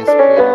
Yes. espera.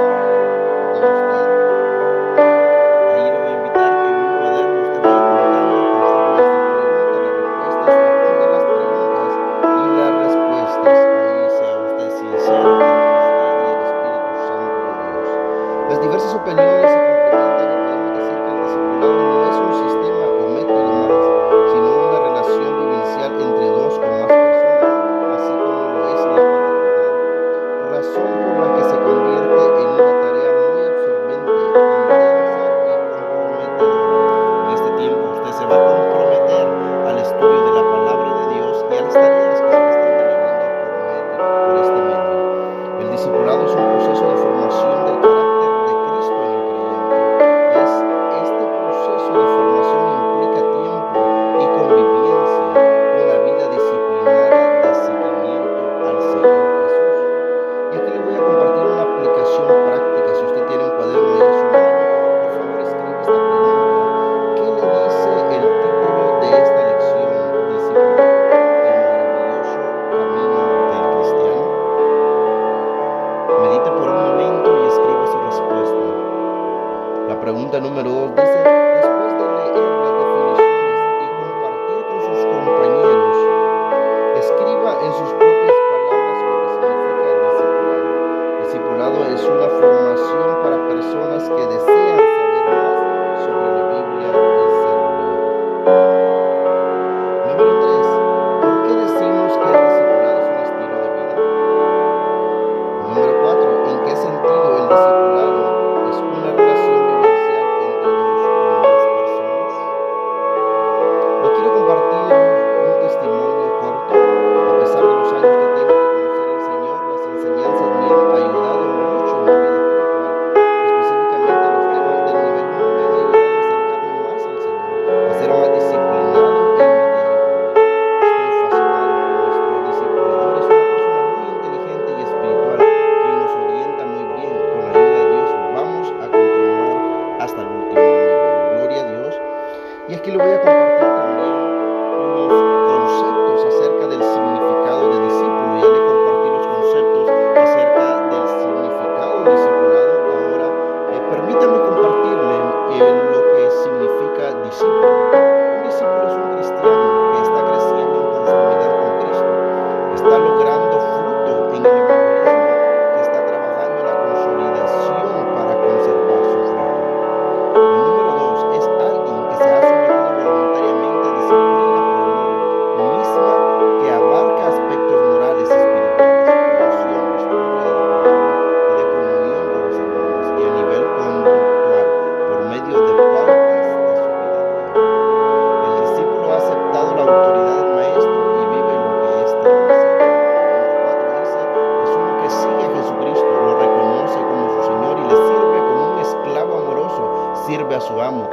A su amo,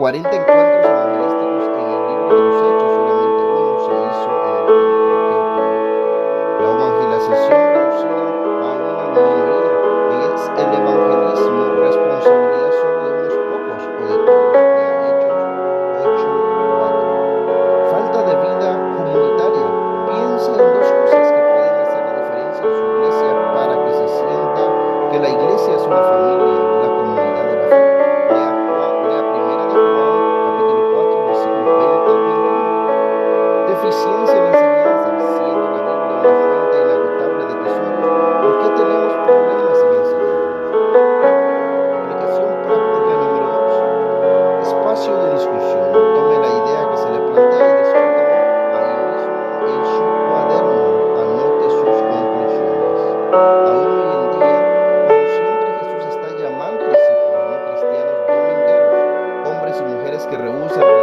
40 encuentros que rehúsan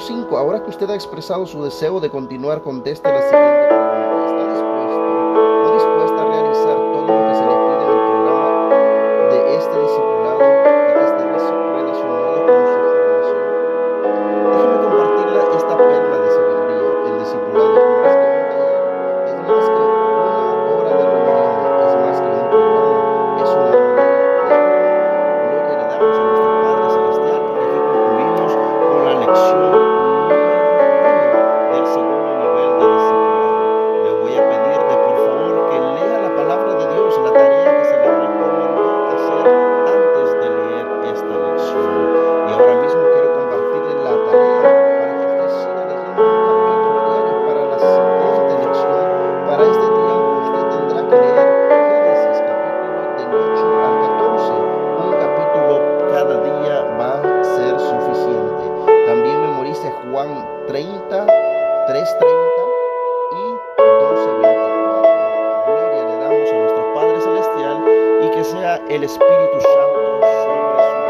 5, ahora que usted ha expresado su deseo de continuar, conteste la siguiente Espírito Santo sobre a sua